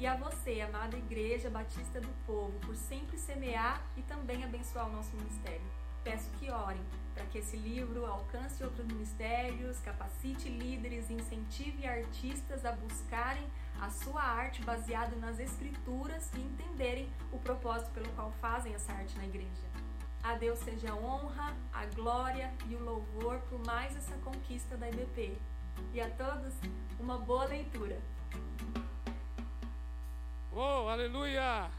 E a você, amada Igreja Batista do Povo, por sempre semear e também abençoar o nosso ministério. Peço que orem para que esse livro alcance outros ministérios, capacite líderes, incentive artistas a buscarem a sua arte baseada nas escrituras e entenderem o propósito pelo qual fazem essa arte na igreja. A Deus seja a honra, a glória e o louvor por mais essa conquista da IBP. E a todos, uma boa leitura. Oh, aleluia!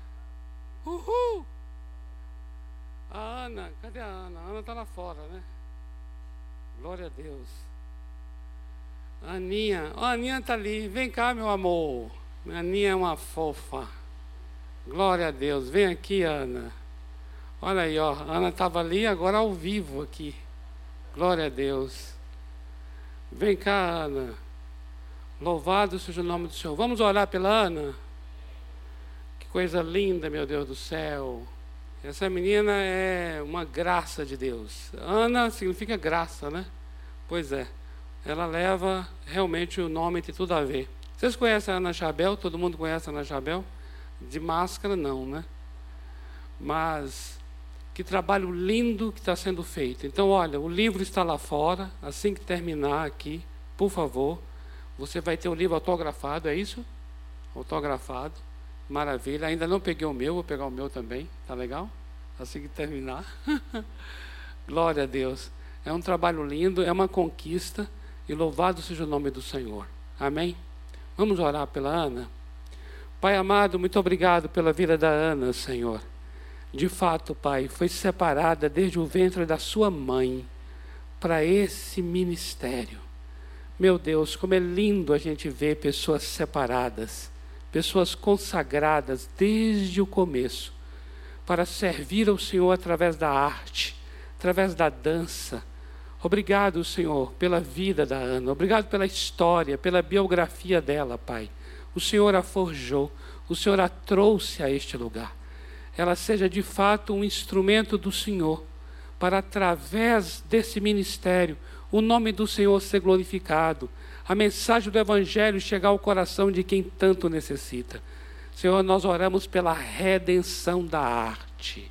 Uhul! A Ana, cadê a Ana? A Ana está lá fora, né? Glória a Deus. Aninha, oh, a Aninha está ali. Vem cá, meu amor. A Aninha é uma fofa. Glória a Deus. Vem aqui, Ana. Olha aí, ó. A Ana estava ali, agora ao vivo aqui. Glória a Deus. Vem cá, Ana. Louvado seja o nome do Senhor. Vamos orar pela Ana? Coisa linda, meu Deus do céu. Essa menina é uma graça de Deus. Ana significa graça, né? Pois é. Ela leva realmente o nome tem tudo a ver. Vocês conhecem a Ana Chabel? Todo mundo conhece a Ana Chabel? De máscara, não, né? Mas que trabalho lindo que está sendo feito. Então, olha, o livro está lá fora. Assim que terminar aqui, por favor, você vai ter o livro autografado, é isso? Autografado. Maravilha. Ainda não peguei o meu, vou pegar o meu também. Tá legal? Assim que terminar. Glória a Deus. É um trabalho lindo, é uma conquista. E louvado seja o nome do Senhor. Amém? Vamos orar pela Ana? Pai amado, muito obrigado pela vida da Ana, Senhor. De fato, Pai, foi separada desde o ventre da sua mãe para esse ministério. Meu Deus, como é lindo a gente ver pessoas separadas pessoas consagradas desde o começo para servir ao Senhor através da arte, através da dança. Obrigado, Senhor, pela vida da Ana. Obrigado pela história, pela biografia dela, Pai. O Senhor a forjou, o Senhor a trouxe a este lugar. Ela seja de fato um instrumento do Senhor para, através desse ministério, o nome do Senhor ser glorificado, a mensagem do Evangelho chegar ao coração de quem tanto necessita. Senhor, nós oramos pela redenção da arte.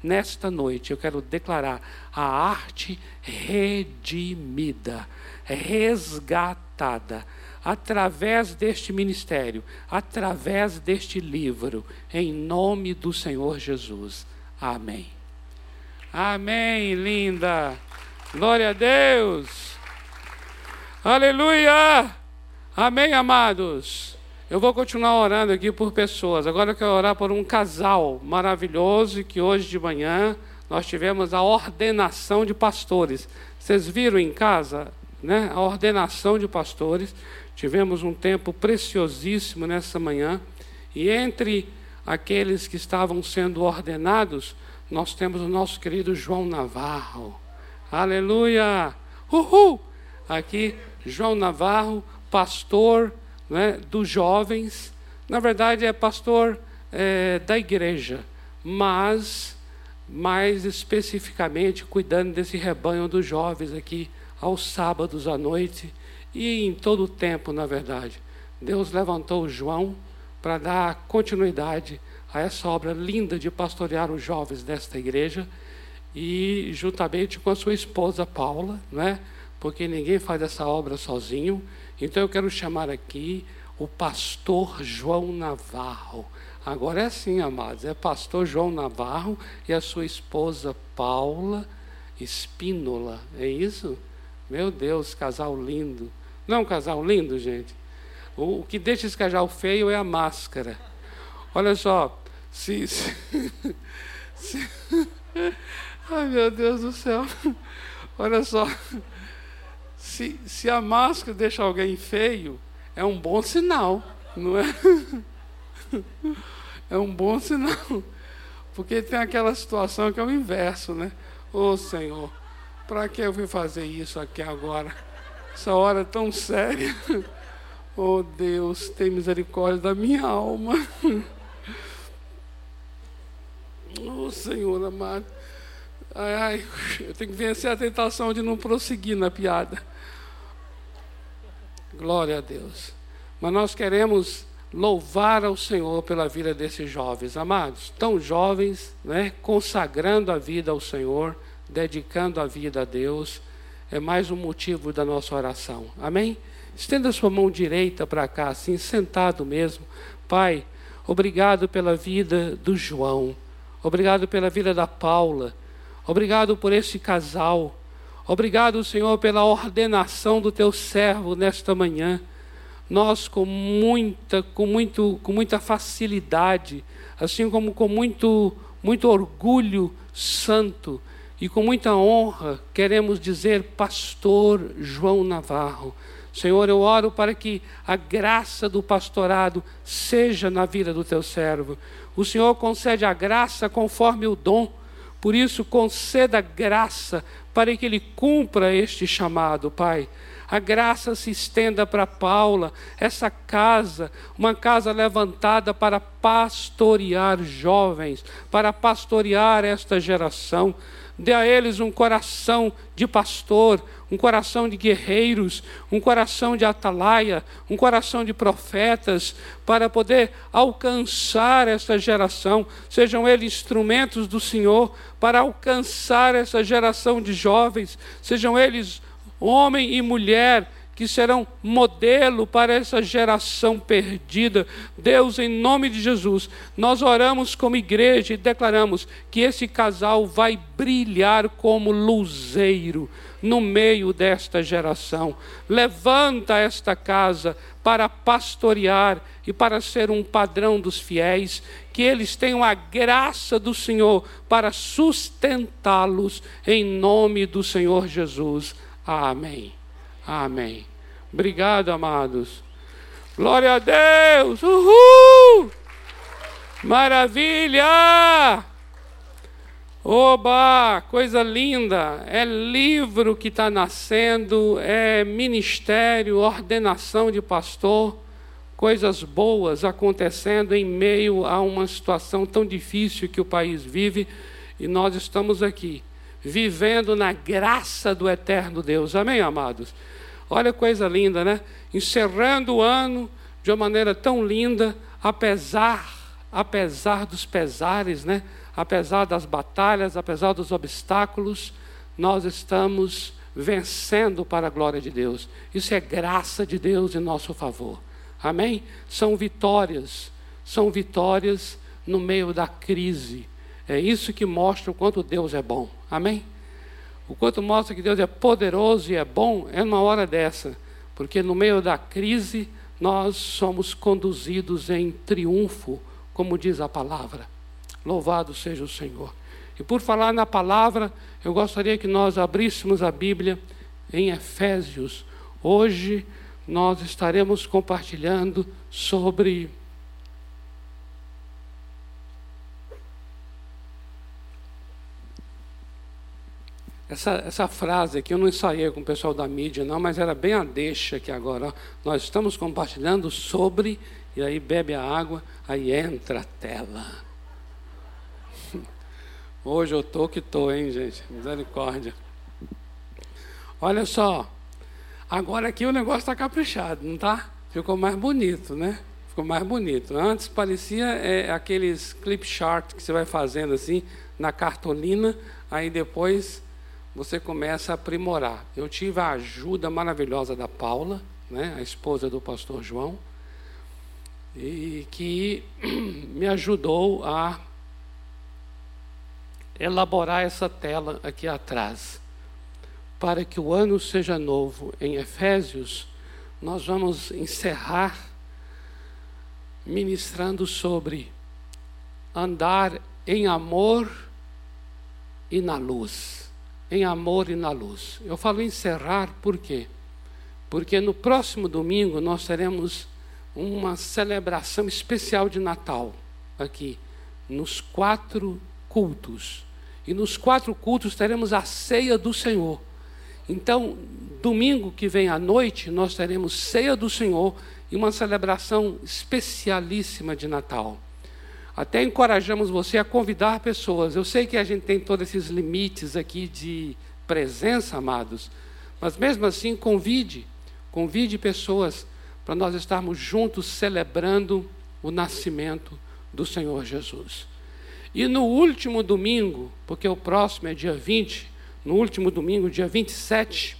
Nesta noite eu quero declarar a arte redimida, resgatada, através deste ministério, através deste livro, em nome do Senhor Jesus. Amém. Amém, linda. Glória a Deus. Aleluia! Amém, amados? Eu vou continuar orando aqui por pessoas. Agora eu quero orar por um casal maravilhoso que hoje de manhã nós tivemos a ordenação de pastores. Vocês viram em casa, né? A ordenação de pastores. Tivemos um tempo preciosíssimo nessa manhã. E entre aqueles que estavam sendo ordenados, nós temos o nosso querido João Navarro. Aleluia! Uhul! Aqui João Navarro, pastor né, dos jovens, na verdade é pastor é, da igreja, mas mais especificamente cuidando desse rebanho dos jovens aqui aos sábados à noite e em todo o tempo, na verdade. Deus levantou João para dar continuidade a essa obra linda de pastorear os jovens desta igreja e juntamente com a sua esposa Paula, né? Porque ninguém faz essa obra sozinho. Então eu quero chamar aqui o pastor João Navarro. Agora é assim, amados, é pastor João Navarro e a sua esposa Paula Espínola. É isso? Meu Deus, casal lindo. Não é um casal lindo, gente? O que deixa esse casal feio é a máscara. Olha só, se, se, se Ai meu Deus do céu. Olha só se, se a máscara deixa alguém feio, é um bom sinal, não é? É um bom sinal. Porque tem aquela situação que é o inverso, né? Ô oh, Senhor, para que eu vim fazer isso aqui agora? Essa hora é tão séria. Oh Deus, tem misericórdia da minha alma. Oh Senhor amado. Ai, ai, eu tenho que vencer a tentação de não prosseguir na piada. Glória a Deus. Mas nós queremos louvar ao Senhor pela vida desses jovens, amados, tão jovens, né, consagrando a vida ao Senhor, dedicando a vida a Deus, é mais um motivo da nossa oração. Amém? Estenda sua mão direita para cá, assim, sentado mesmo. Pai, obrigado pela vida do João, obrigado pela vida da Paula, obrigado por esse casal, obrigado, Senhor, pela ordenação do teu servo nesta manhã nós com muita, com muito, com muita facilidade, assim como com muito, muito orgulho santo e com muita honra, queremos dizer pastor João Navarro. Senhor, eu oro para que a graça do pastorado seja na vida do teu servo. O Senhor concede a graça conforme o dom. Por isso, conceda graça para que ele cumpra este chamado, Pai a graça se estenda para Paula, essa casa, uma casa levantada para pastorear jovens, para pastorear esta geração. Dê a eles um coração de pastor, um coração de guerreiros, um coração de atalaia, um coração de profetas, para poder alcançar esta geração. Sejam eles instrumentos do Senhor para alcançar essa geração de jovens, sejam eles homem e mulher que serão modelo para essa geração perdida. Deus, em nome de Jesus, nós oramos como igreja e declaramos que esse casal vai brilhar como luzeiro no meio desta geração. Levanta esta casa para pastorear e para ser um padrão dos fiéis, que eles tenham a graça do Senhor para sustentá-los em nome do Senhor Jesus. Amém. Amém. Obrigado, amados. Glória a Deus. Uhul! Maravilha! Oba, coisa linda! É livro que está nascendo, é ministério, ordenação de pastor, coisas boas acontecendo em meio a uma situação tão difícil que o país vive, e nós estamos aqui vivendo na graça do eterno Deus. Amém, amados? Olha coisa linda, né? Encerrando o ano de uma maneira tão linda, apesar, apesar dos pesares, né? Apesar das batalhas, apesar dos obstáculos, nós estamos vencendo para a glória de Deus. Isso é graça de Deus em nosso favor. Amém? São vitórias, são vitórias no meio da crise. É isso que mostra o quanto Deus é bom. Amém? O quanto mostra que Deus é poderoso e é bom é numa hora dessa, porque no meio da crise nós somos conduzidos em triunfo, como diz a palavra. Louvado seja o Senhor. E por falar na palavra, eu gostaria que nós abríssemos a Bíblia em Efésios. Hoje nós estaremos compartilhando sobre Essa, essa frase aqui eu não ensaiei com o pessoal da mídia, não, mas era bem a deixa aqui agora. Ó. Nós estamos compartilhando sobre, e aí bebe a água, aí entra a tela. Hoje eu tô que estou, hein, gente? Misericórdia. Olha só. Agora aqui o negócio está caprichado, não está? Ficou mais bonito, né? Ficou mais bonito. Antes parecia é, aqueles clip chart que você vai fazendo assim na cartolina, aí depois você começa a aprimorar. Eu tive a ajuda maravilhosa da Paula, né, a esposa do pastor João, e que me ajudou a elaborar essa tela aqui atrás. Para que o ano seja novo em Efésios, nós vamos encerrar ministrando sobre andar em amor e na luz em amor e na luz. Eu falo encerrar por quê? Porque no próximo domingo nós teremos uma celebração especial de Natal aqui, nos quatro cultos. E nos quatro cultos teremos a ceia do Senhor. Então, domingo que vem à noite, nós teremos ceia do Senhor e uma celebração especialíssima de Natal. Até encorajamos você a convidar pessoas. Eu sei que a gente tem todos esses limites aqui de presença, amados, mas mesmo assim, convide, convide pessoas para nós estarmos juntos celebrando o nascimento do Senhor Jesus. E no último domingo, porque o próximo é dia 20, no último domingo, dia 27,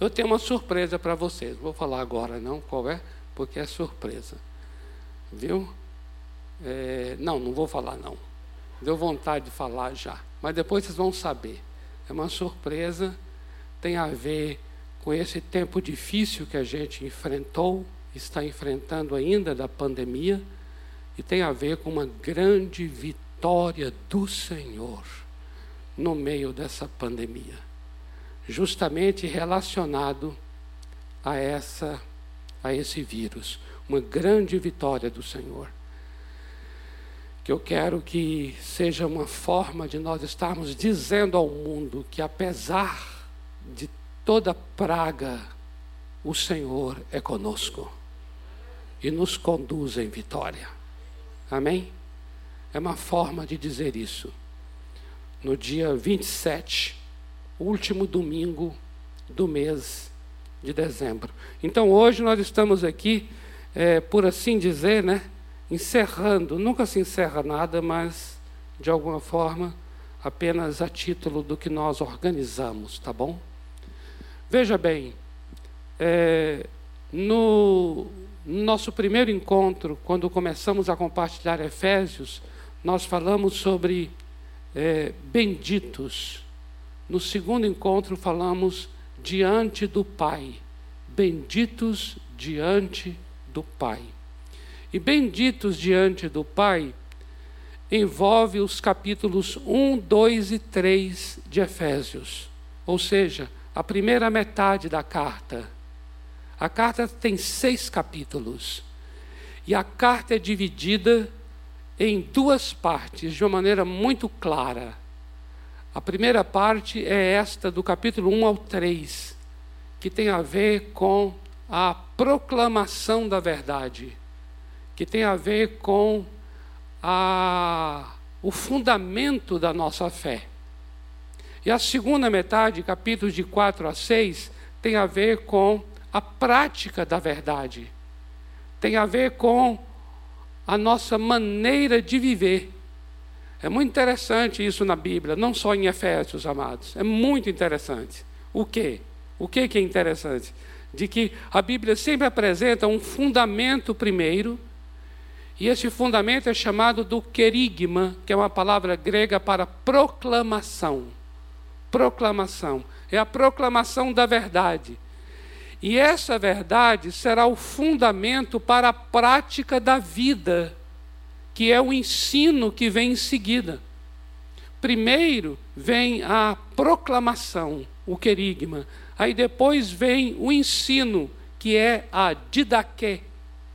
eu tenho uma surpresa para vocês. Vou falar agora, não qual é, porque é surpresa. Viu? É, não, não vou falar não. Deu vontade de falar já. Mas depois vocês vão saber. É uma surpresa, tem a ver com esse tempo difícil que a gente enfrentou, está enfrentando ainda da pandemia, e tem a ver com uma grande vitória do Senhor no meio dessa pandemia, justamente relacionado a essa a esse vírus, uma grande vitória do Senhor. Que eu quero que seja uma forma de nós estarmos dizendo ao mundo que apesar de toda praga, o Senhor é conosco e nos conduz em vitória. Amém? É uma forma de dizer isso no dia 27, último domingo do mês de dezembro. Então hoje nós estamos aqui, é, por assim dizer, né, encerrando, nunca se encerra nada, mas de alguma forma apenas a título do que nós organizamos, tá bom? Veja bem, é, no nosso primeiro encontro, quando começamos a compartilhar Efésios, nós falamos sobre é, benditos. No segundo encontro, falamos diante do Pai. Benditos diante do Pai. E benditos diante do Pai envolve os capítulos 1, 2 e 3 de Efésios. Ou seja, a primeira metade da carta. A carta tem seis capítulos. E a carta é dividida em duas partes, de uma maneira muito clara. A primeira parte é esta, do capítulo 1 ao 3, que tem a ver com a proclamação da verdade, que tem a ver com a, o fundamento da nossa fé. E a segunda metade, capítulos de 4 a 6, tem a ver com a prática da verdade, tem a ver com a nossa maneira de viver. É muito interessante isso na Bíblia, não só em Efésios, amados. É muito interessante. O quê? O que é interessante? De que a Bíblia sempre apresenta um fundamento primeiro, e esse fundamento é chamado do querigma, que é uma palavra grega para proclamação. Proclamação. É a proclamação da verdade. E essa verdade será o fundamento para a prática da vida, que é o ensino que vem em seguida. Primeiro vem a proclamação, o querigma. Aí depois vem o ensino, que é a didaquê,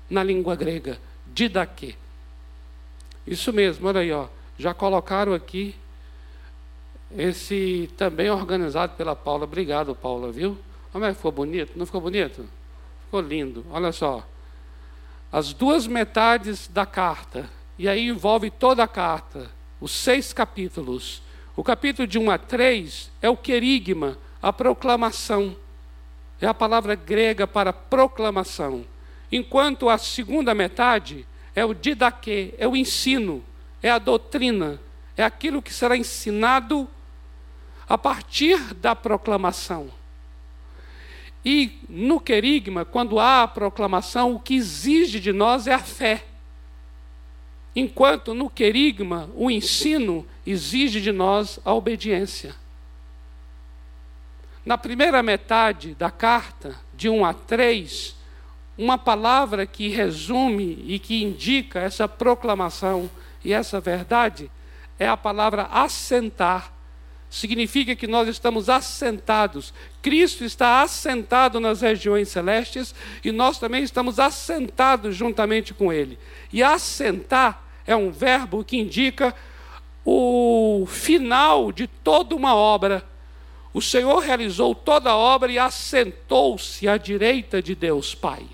na língua grega. Didaquê. Isso mesmo, olha aí, ó. Já colocaram aqui esse também organizado pela Paula. Obrigado, Paula, viu? Como é que ficou bonito? Não ficou bonito? Ficou lindo. Olha só. As duas metades da carta, e aí envolve toda a carta, os seis capítulos. O capítulo de 1 a 3 é o querigma, a proclamação. É a palavra grega para proclamação. Enquanto a segunda metade é o didaquê, é o ensino, é a doutrina, é aquilo que será ensinado a partir da proclamação. E no querigma, quando há a proclamação, o que exige de nós é a fé. Enquanto no querigma, o ensino exige de nós a obediência. Na primeira metade da carta, de 1 a 3, uma palavra que resume e que indica essa proclamação e essa verdade é a palavra assentar significa que nós estamos assentados. Cristo está assentado nas regiões celestes e nós também estamos assentados juntamente com Ele. E assentar é um verbo que indica o final de toda uma obra. O Senhor realizou toda a obra e assentou-se à direita de Deus Pai.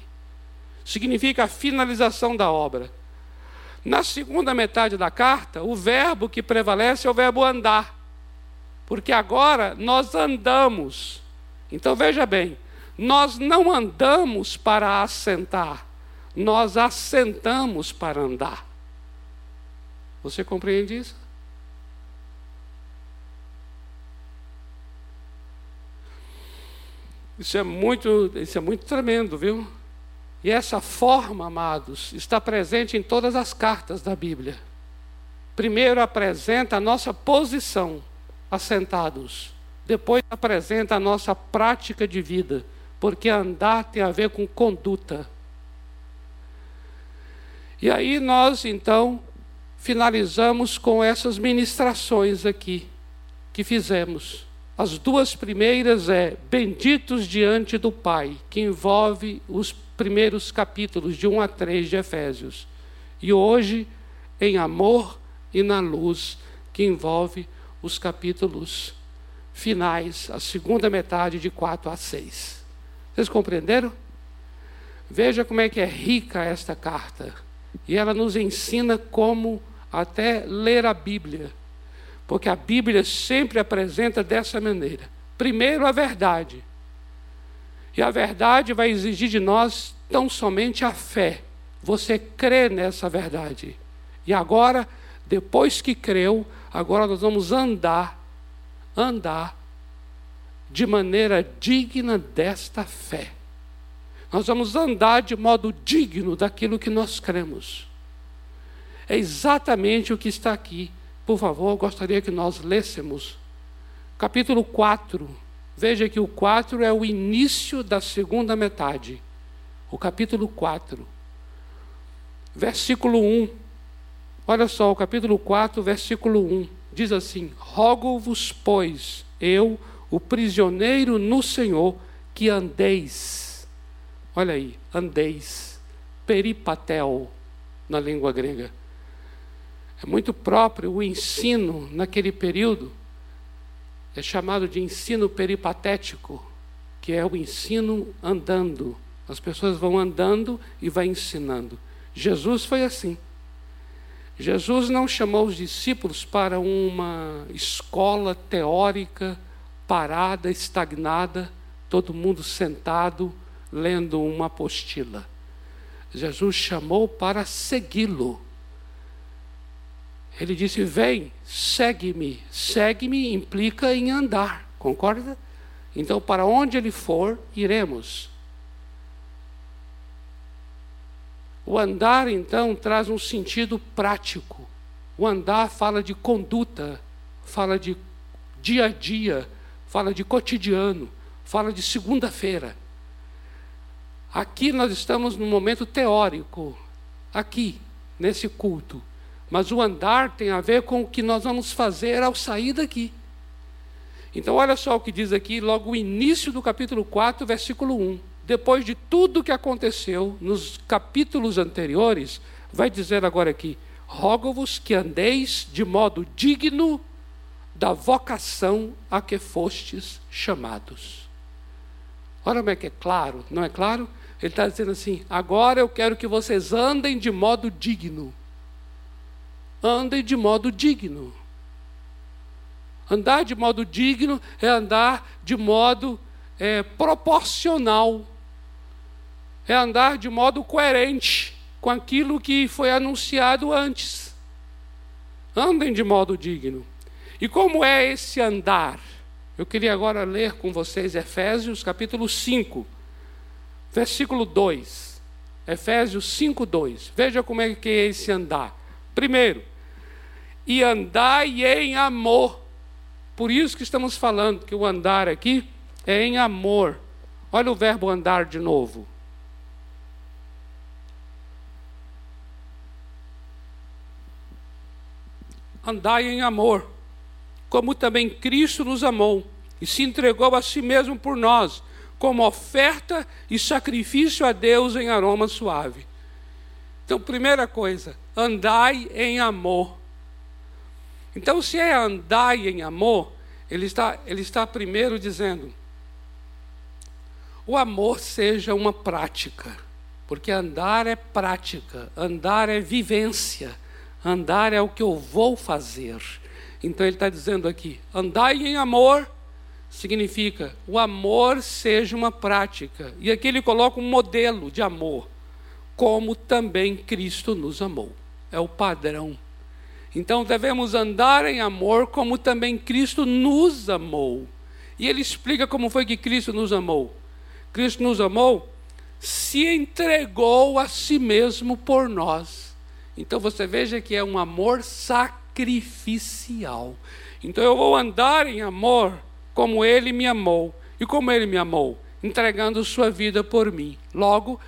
Significa a finalização da obra. Na segunda metade da carta, o verbo que prevalece é o verbo andar porque agora nós andamos. Então veja bem, Nós não andamos para assentar, nós assentamos para andar. Você compreende isso? Isso é muito, isso é muito tremendo, viu? E essa forma, amados, está presente em todas as cartas da Bíblia. Primeiro apresenta a nossa posição assentados, depois apresenta a nossa prática de vida, porque andar tem a ver com conduta. E aí nós então finalizamos com essas ministrações aqui que fizemos. As duas primeiras é Benditos diante do Pai, que envolve os primeiros capítulos de 1 a 3 de Efésios. E hoje, em Amor e na Luz, que envolve os capítulos finais, a segunda metade de 4 a 6. Vocês compreenderam? Veja como é que é rica esta carta. E ela nos ensina como até ler a Bíblia porque a Bíblia sempre apresenta dessa maneira. Primeiro, a verdade. E a verdade vai exigir de nós tão somente a fé. Você crê nessa verdade. E agora, depois que creu, agora nós vamos andar, andar de maneira digna desta fé. Nós vamos andar de modo digno daquilo que nós cremos. É exatamente o que está aqui por favor, gostaria que nós lêssemos capítulo 4. Veja que o 4 é o início da segunda metade. O capítulo 4, versículo 1. Olha só, o capítulo 4, versículo 1. Diz assim: Rogo-vos, pois, eu, o prisioneiro no Senhor, que andeis. Olha aí, andeis. Peripatel, na língua grega é muito próprio o ensino naquele período, é chamado de ensino peripatético, que é o ensino andando. As pessoas vão andando e vai ensinando. Jesus foi assim. Jesus não chamou os discípulos para uma escola teórica parada, estagnada, todo mundo sentado lendo uma apostila. Jesus chamou para segui-lo. Ele disse: Vem, segue-me. Segue-me implica em andar, concorda? Então, para onde ele for, iremos. O andar, então, traz um sentido prático. O andar fala de conduta, fala de dia a dia, fala de cotidiano, fala de segunda-feira. Aqui nós estamos num momento teórico, aqui, nesse culto. Mas o andar tem a ver com o que nós vamos fazer ao sair daqui. Então, olha só o que diz aqui, logo o início do capítulo 4, versículo 1. Depois de tudo que aconteceu nos capítulos anteriores, vai dizer agora aqui: Rogo-vos que andeis de modo digno da vocação a que fostes chamados. Olha como é que é claro, não é claro? Ele está dizendo assim: agora eu quero que vocês andem de modo digno andem de modo digno. Andar de modo digno é andar de modo é, proporcional, é andar de modo coerente com aquilo que foi anunciado antes. Andem de modo digno. E como é esse andar? Eu queria agora ler com vocês Efésios capítulo 5, versículo 2. Efésios 5, 2. Veja como é que é esse andar. Primeiro, e andai em amor. Por isso que estamos falando que o andar aqui é em amor. Olha o verbo andar de novo. Andai em amor, como também Cristo nos amou e se entregou a si mesmo por nós, como oferta e sacrifício a Deus em aroma suave. Então, primeira coisa, andai em amor. Então, se é andar em amor, ele está, ele está primeiro dizendo: o amor seja uma prática, porque andar é prática, andar é vivência, andar é o que eu vou fazer. Então, ele está dizendo aqui: andai em amor, significa o amor seja uma prática. E aqui ele coloca um modelo de amor, como também Cristo nos amou. É o padrão. Então devemos andar em amor como também Cristo nos amou. E ele explica como foi que Cristo nos amou. Cristo nos amou, se entregou a si mesmo por nós. Então você veja que é um amor sacrificial. Então eu vou andar em amor como ele me amou. E como ele me amou? Entregando sua vida por mim. Logo,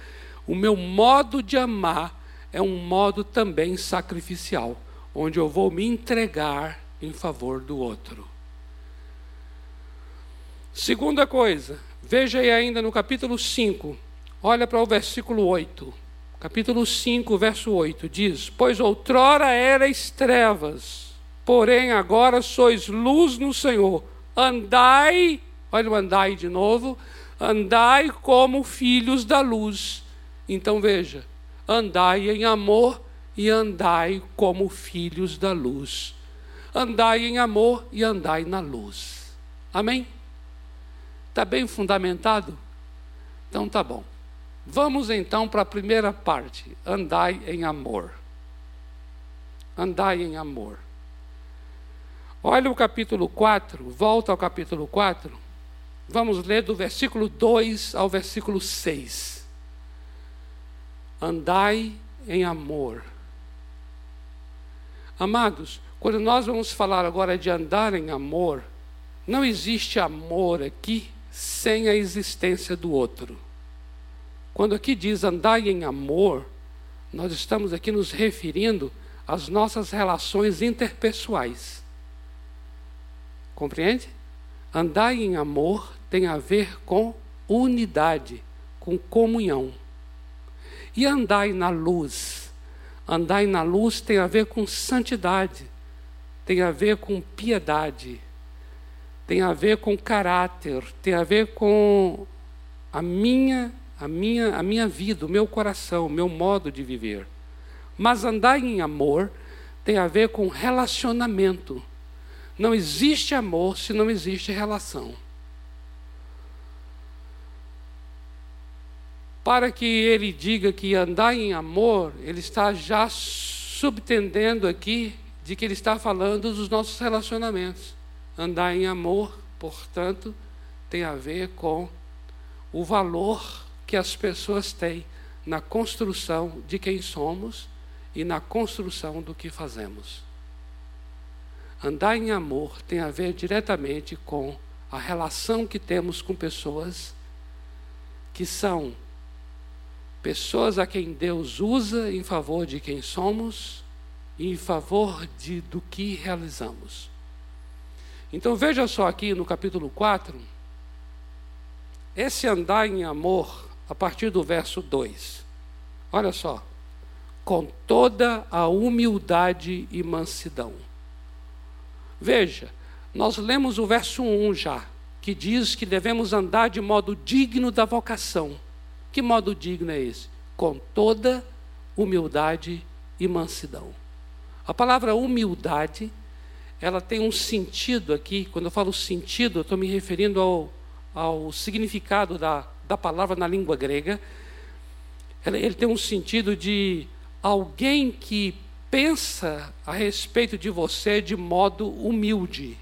o meu modo de amar é um modo também sacrificial, onde eu vou me entregar em favor do outro. Segunda coisa, veja aí ainda no capítulo 5, olha para o versículo 8. Capítulo 5, verso 8 diz: Pois outrora erais trevas, porém agora sois luz no Senhor andai, olha o andai de novo, andai como filhos da luz. Então veja, andai em amor e andai como filhos da luz. Andai em amor e andai na luz. Amém? Está bem fundamentado? Então tá bom. Vamos então para a primeira parte. Andai em amor. Andai em amor. Olha o capítulo 4, volta ao capítulo 4. Vamos ler do versículo 2 ao versículo 6. Andai em amor. Amados, quando nós vamos falar agora de andar em amor, não existe amor aqui sem a existência do outro. Quando aqui diz andai em amor, nós estamos aqui nos referindo às nossas relações interpessoais. Compreende? Andar em amor tem a ver com unidade, com comunhão. E andar na luz. Andar na luz tem a ver com santidade, tem a ver com piedade, tem a ver com caráter, tem a ver com a minha, a minha, a minha vida, o meu coração, o meu modo de viver. Mas andar em amor tem a ver com relacionamento não existe amor se não existe relação. Para que ele diga que andar em amor, ele está já subtendendo aqui de que ele está falando dos nossos relacionamentos. Andar em amor, portanto, tem a ver com o valor que as pessoas têm na construção de quem somos e na construção do que fazemos. Andar em amor tem a ver diretamente com a relação que temos com pessoas que são pessoas a quem Deus usa em favor de quem somos e em favor de, do que realizamos. Então veja só aqui no capítulo 4, esse andar em amor, a partir do verso 2. Olha só. Com toda a humildade e mansidão Veja, nós lemos o verso 1 já, que diz que devemos andar de modo digno da vocação. Que modo digno é esse? Com toda humildade e mansidão. A palavra humildade, ela tem um sentido aqui, quando eu falo sentido, eu estou me referindo ao, ao significado da, da palavra na língua grega. Ele, tem um sentido de alguém que pensa a respeito de você de modo humilde.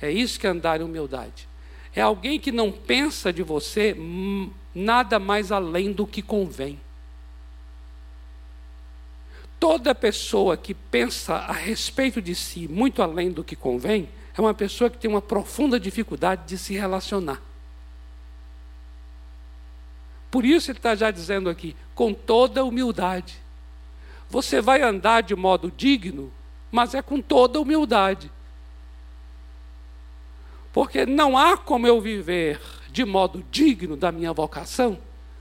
É isso que é andar em humildade. É alguém que não pensa de você nada mais além do que convém. Toda pessoa que pensa a respeito de si muito além do que convém é uma pessoa que tem uma profunda dificuldade de se relacionar. Por isso ele está já dizendo aqui, com toda humildade. Você vai andar de modo digno, mas é com toda humildade. Porque não há como eu viver de modo digno da minha vocação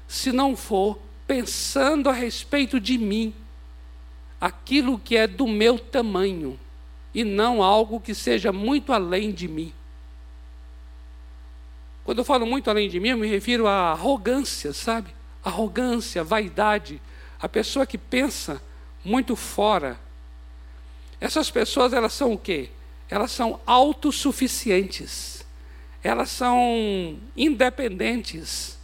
se não for pensando a respeito de mim, aquilo que é do meu tamanho, e não algo que seja muito além de mim. Quando eu falo muito além de mim, eu me refiro à arrogância, sabe? Arrogância, vaidade. A pessoa que pensa muito fora. Essas pessoas, elas são o quê? Elas são autossuficientes. Elas são independentes,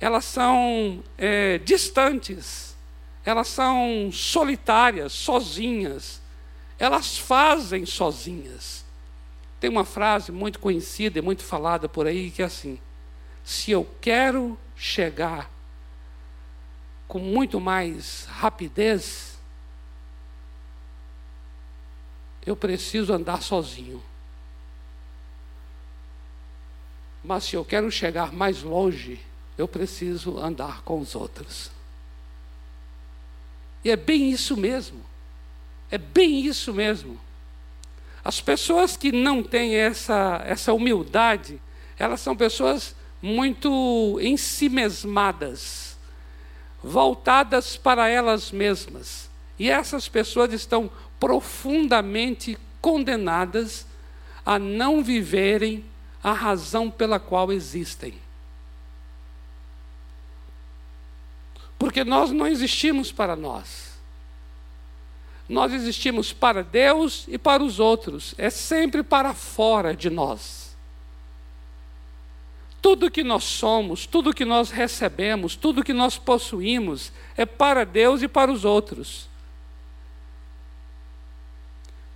elas são é, distantes, elas são solitárias, sozinhas, elas fazem sozinhas. Tem uma frase muito conhecida e muito falada por aí que é assim: se eu quero chegar com muito mais rapidez, eu preciso andar sozinho. Mas se eu quero chegar mais longe, eu preciso andar com os outros. E é bem isso mesmo. É bem isso mesmo. As pessoas que não têm essa, essa humildade, elas são pessoas muito ensimesmadas, voltadas para elas mesmas. E essas pessoas estão profundamente condenadas a não viverem a razão pela qual existem. Porque nós não existimos para nós. Nós existimos para Deus e para os outros. É sempre para fora de nós. Tudo que nós somos, tudo que nós recebemos, tudo que nós possuímos é para Deus e para os outros.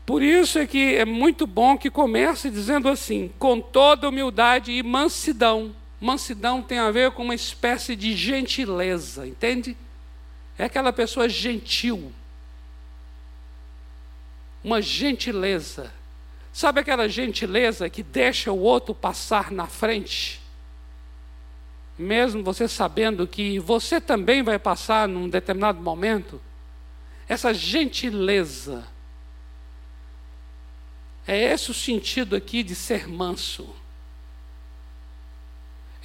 Por isso é que é muito bom que comece dizendo assim, com toda humildade e mansidão. Mansidão tem a ver com uma espécie de gentileza, entende? É aquela pessoa gentil. Uma gentileza. Sabe aquela gentileza que deixa o outro passar na frente? Mesmo você sabendo que você também vai passar num determinado momento? Essa gentileza é esse o sentido aqui de ser manso.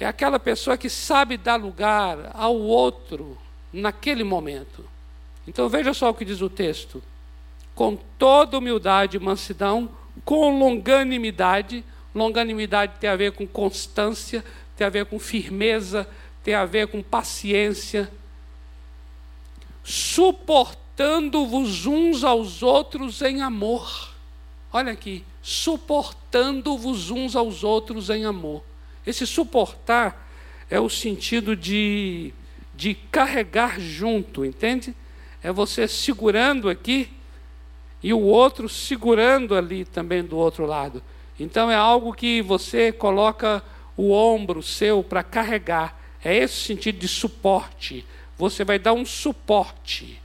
É aquela pessoa que sabe dar lugar ao outro naquele momento. Então veja só o que diz o texto. Com toda humildade e mansidão, com longanimidade, longanimidade tem a ver com constância, tem a ver com firmeza, tem a ver com paciência, suportando-vos uns aos outros em amor Olha aqui, suportando-vos uns aos outros em amor. Esse suportar é o sentido de, de carregar junto, entende? É você segurando aqui e o outro segurando ali também do outro lado. Então é algo que você coloca o ombro seu para carregar. É esse sentido de suporte. Você vai dar um suporte,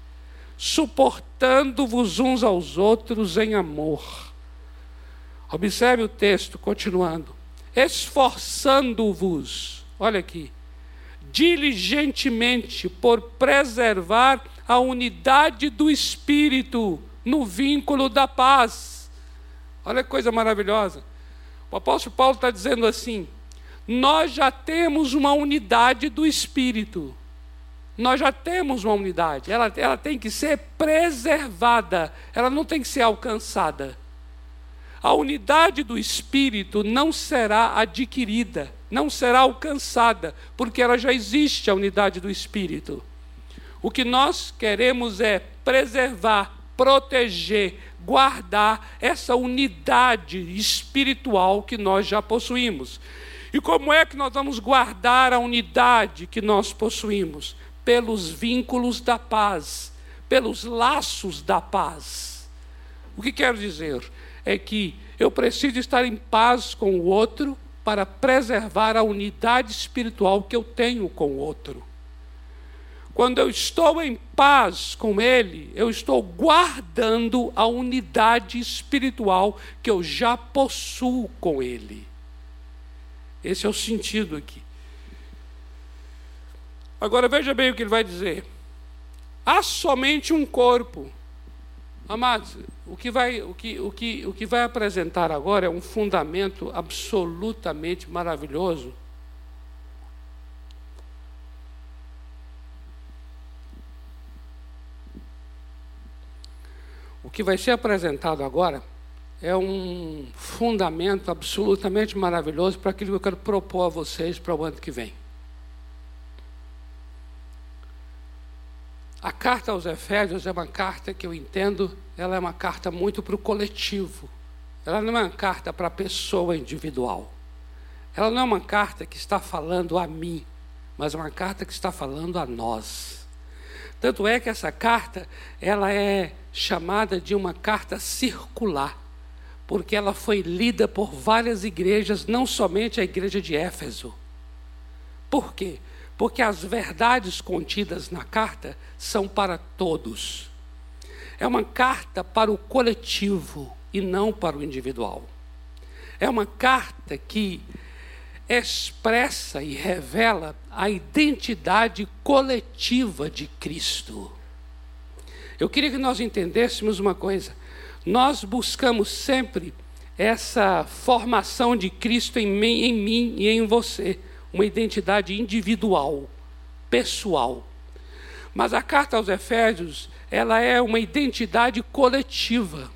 suportando-vos uns aos outros em amor. Observe o texto, continuando. Esforçando-vos, olha aqui, diligentemente por preservar a unidade do espírito no vínculo da paz. Olha que coisa maravilhosa. O apóstolo Paulo está dizendo assim: nós já temos uma unidade do espírito. Nós já temos uma unidade, ela, ela tem que ser preservada, ela não tem que ser alcançada. A unidade do espírito não será adquirida, não será alcançada, porque ela já existe a unidade do espírito. O que nós queremos é preservar, proteger, guardar essa unidade espiritual que nós já possuímos. E como é que nós vamos guardar a unidade que nós possuímos? Pelos vínculos da paz, pelos laços da paz. O que quero dizer? É que eu preciso estar em paz com o outro para preservar a unidade espiritual que eu tenho com o outro. Quando eu estou em paz com ele, eu estou guardando a unidade espiritual que eu já possuo com ele. Esse é o sentido aqui. Agora veja bem o que ele vai dizer. Há somente um corpo. Amados, o que, vai, o, que, o, que, o que vai apresentar agora é um fundamento absolutamente maravilhoso. O que vai ser apresentado agora é um fundamento absolutamente maravilhoso para aquilo que eu quero propor a vocês para o ano que vem. A carta aos Efésios é uma carta que eu entendo, ela é uma carta muito para o coletivo. Ela não é uma carta para a pessoa individual. ela não é uma carta que está falando a mim, mas uma carta que está falando a nós. Tanto é que essa carta, ela é chamada de uma carta circular, porque ela foi lida por várias igrejas, não somente a igreja de Éfeso. Por quê? Porque as verdades contidas na carta são para todos. É uma carta para o coletivo e não para o individual. É uma carta que expressa e revela a identidade coletiva de Cristo. Eu queria que nós entendêssemos uma coisa. Nós buscamos sempre essa formação de Cristo em mim, em mim e em você, uma identidade individual, pessoal. Mas a carta aos Efésios, ela é uma identidade coletiva.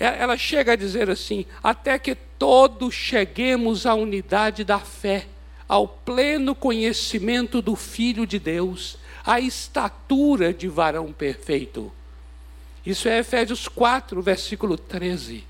É, ela chega a dizer assim: até que todos cheguemos à unidade da fé, ao pleno conhecimento do Filho de Deus, à estatura de varão perfeito. Isso é Efésios 4, versículo 13.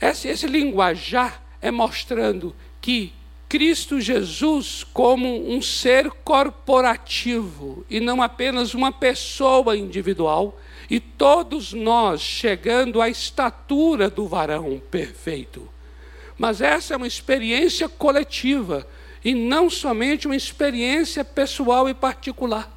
Esse, esse linguajar é mostrando que Cristo Jesus como um ser corporativo e não apenas uma pessoa individual, e todos nós chegando à estatura do varão perfeito. Mas essa é uma experiência coletiva e não somente uma experiência pessoal e particular.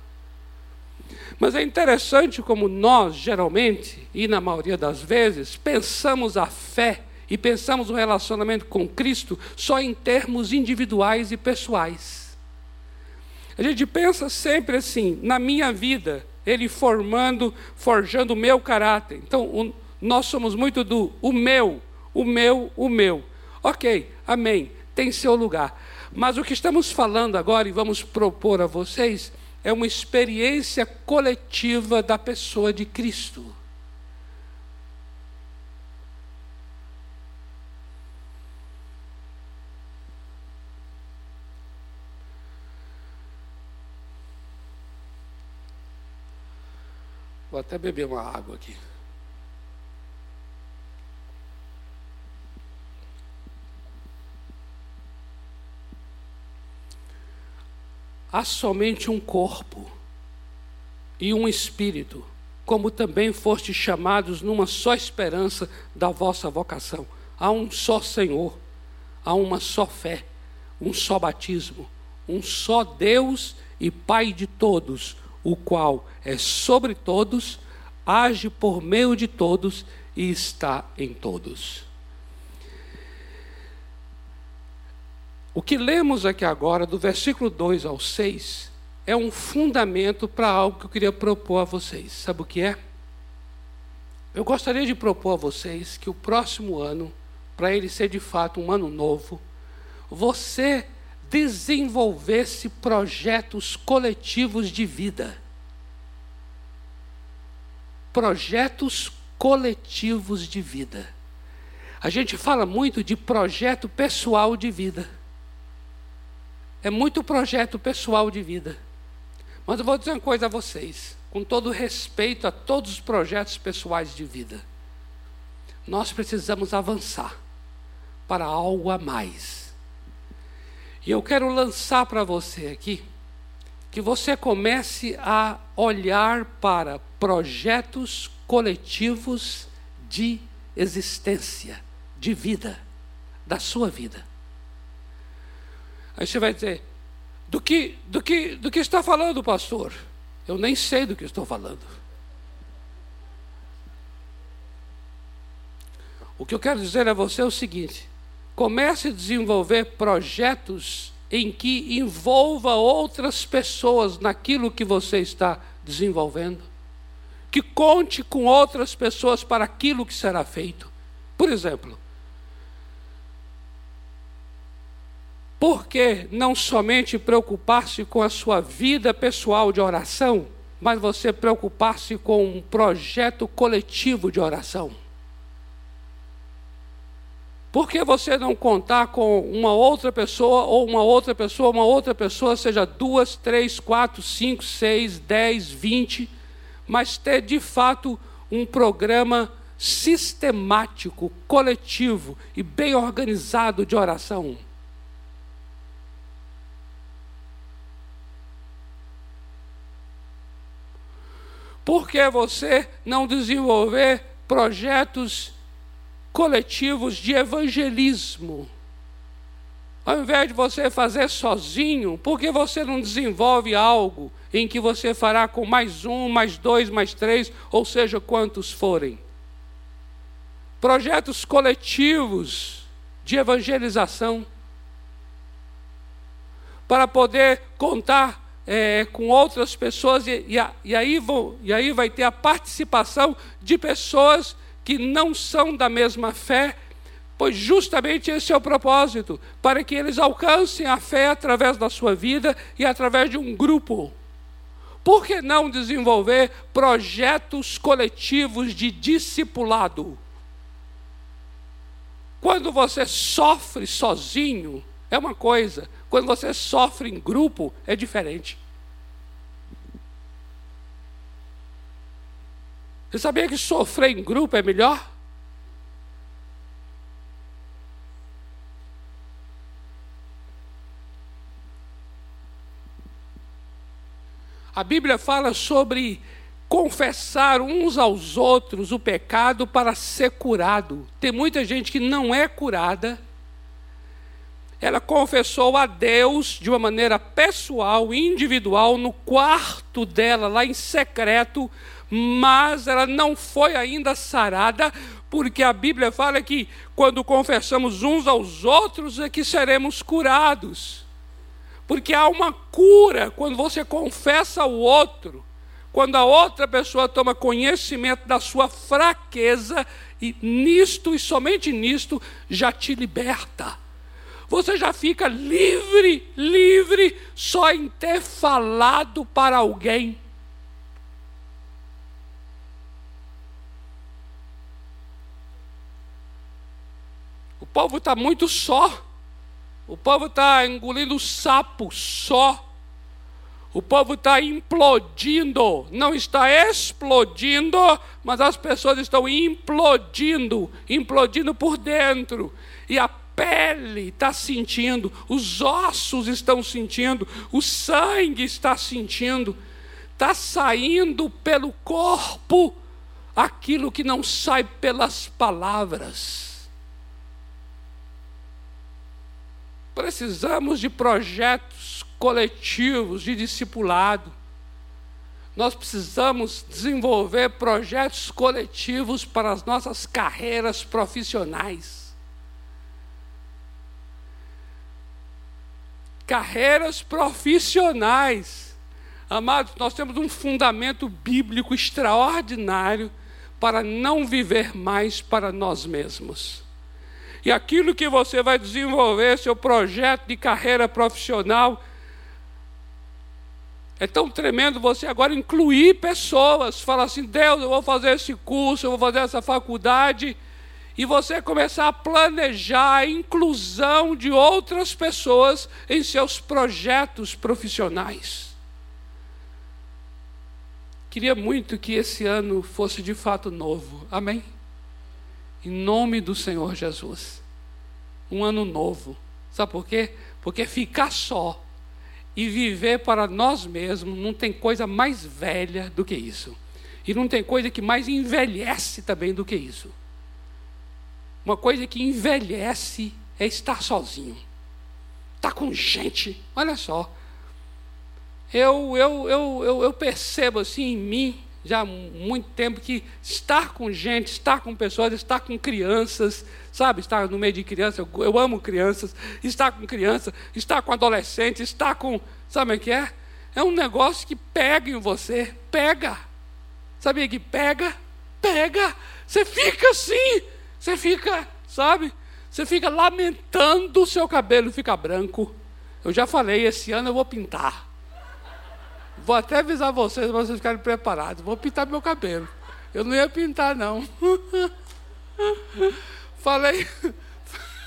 Mas é interessante como nós, geralmente, e na maioria das vezes, pensamos a fé e pensamos o relacionamento com Cristo só em termos individuais e pessoais. A gente pensa sempre assim, na minha vida, ele formando, forjando o meu caráter. Então, o, nós somos muito do o meu, o meu, o meu. Ok, amém, tem seu lugar. Mas o que estamos falando agora e vamos propor a vocês é uma experiência coletiva da pessoa de Cristo. Vou até beber uma água aqui. Há somente um corpo e um espírito, como também foste chamados numa só esperança da vossa vocação. Há um só Senhor, há uma só fé, um só batismo, um só Deus e Pai de todos o qual é sobre todos, age por meio de todos e está em todos. O que lemos aqui agora, do versículo 2 ao 6, é um fundamento para algo que eu queria propor a vocês. Sabe o que é? Eu gostaria de propor a vocês que o próximo ano, para ele ser de fato um ano novo, você desenvolvesse projetos coletivos de vida. Projetos coletivos de vida. A gente fala muito de projeto pessoal de vida. É muito projeto pessoal de vida. Mas eu vou dizer uma coisa a vocês, com todo respeito a todos os projetos pessoais de vida. Nós precisamos avançar para algo a mais e eu quero lançar para você aqui que você comece a olhar para projetos coletivos de existência, de vida, da sua vida. Aí você vai dizer: do que, do que, do que está falando, pastor? Eu nem sei do que estou falando. O que eu quero dizer a você é o seguinte: Comece a desenvolver projetos em que envolva outras pessoas naquilo que você está desenvolvendo. Que conte com outras pessoas para aquilo que será feito. Por exemplo, por que não somente preocupar-se com a sua vida pessoal de oração, mas você preocupar-se com um projeto coletivo de oração? Por que você não contar com uma outra pessoa, ou uma outra pessoa, uma outra pessoa, seja duas, três, quatro, cinco, seis, dez, vinte, mas ter de fato um programa sistemático, coletivo e bem organizado de oração. Por que você não desenvolver projetos coletivos de evangelismo? Ao invés de você fazer sozinho, por que você não desenvolve algo em que você fará com mais um, mais dois, mais três, ou seja, quantos forem? Projetos coletivos de evangelização, para poder contar é, com outras pessoas, e, e, e, aí vou, e aí vai ter a participação de pessoas que não são da mesma fé Pois justamente esse é o propósito, para que eles alcancem a fé através da sua vida e através de um grupo. Por que não desenvolver projetos coletivos de discipulado? Quando você sofre sozinho, é uma coisa, quando você sofre em grupo, é diferente. Você sabia que sofrer em grupo é melhor? A Bíblia fala sobre confessar uns aos outros o pecado para ser curado. Tem muita gente que não é curada. Ela confessou a Deus de uma maneira pessoal, individual, no quarto dela, lá em secreto, mas ela não foi ainda sarada, porque a Bíblia fala que quando confessamos uns aos outros é que seremos curados. Porque há uma cura quando você confessa ao outro, quando a outra pessoa toma conhecimento da sua fraqueza, e nisto e somente nisto já te liberta. Você já fica livre, livre, só em ter falado para alguém. O povo está muito só. O povo está engolindo sapo só. O povo está implodindo, não está explodindo, mas as pessoas estão implodindo, implodindo por dentro. E a pele está sentindo, os ossos estão sentindo, o sangue está sentindo, está saindo pelo corpo aquilo que não sai pelas palavras. Precisamos de projetos coletivos de discipulado. Nós precisamos desenvolver projetos coletivos para as nossas carreiras profissionais. Carreiras profissionais. Amados, nós temos um fundamento bíblico extraordinário para não viver mais para nós mesmos. E aquilo que você vai desenvolver, seu projeto de carreira profissional, é tão tremendo você agora incluir pessoas, falar assim: Deus, eu vou fazer esse curso, eu vou fazer essa faculdade, e você começar a planejar a inclusão de outras pessoas em seus projetos profissionais. Queria muito que esse ano fosse de fato novo, amém? Em nome do Senhor Jesus. Um ano novo. Sabe por quê? Porque ficar só e viver para nós mesmos não tem coisa mais velha do que isso. E não tem coisa que mais envelhece também do que isso. Uma coisa que envelhece é estar sozinho. Estar tá com gente. Olha só. Eu, eu, eu, eu, eu percebo assim em mim já há muito tempo que estar com gente, estar com pessoas, estar com crianças, sabe, estar no meio de crianças, eu, eu amo crianças, estar com crianças, estar com adolescentes, estar com, sabe o que é? É um negócio que pega em você, pega. Sabia que pega? Pega. Você fica assim, você fica, sabe? Você fica lamentando o seu cabelo ficar branco. Eu já falei, esse ano eu vou pintar. Vou até avisar vocês para vocês ficarem preparados. Vou pintar meu cabelo. Eu não ia pintar, não. Falei.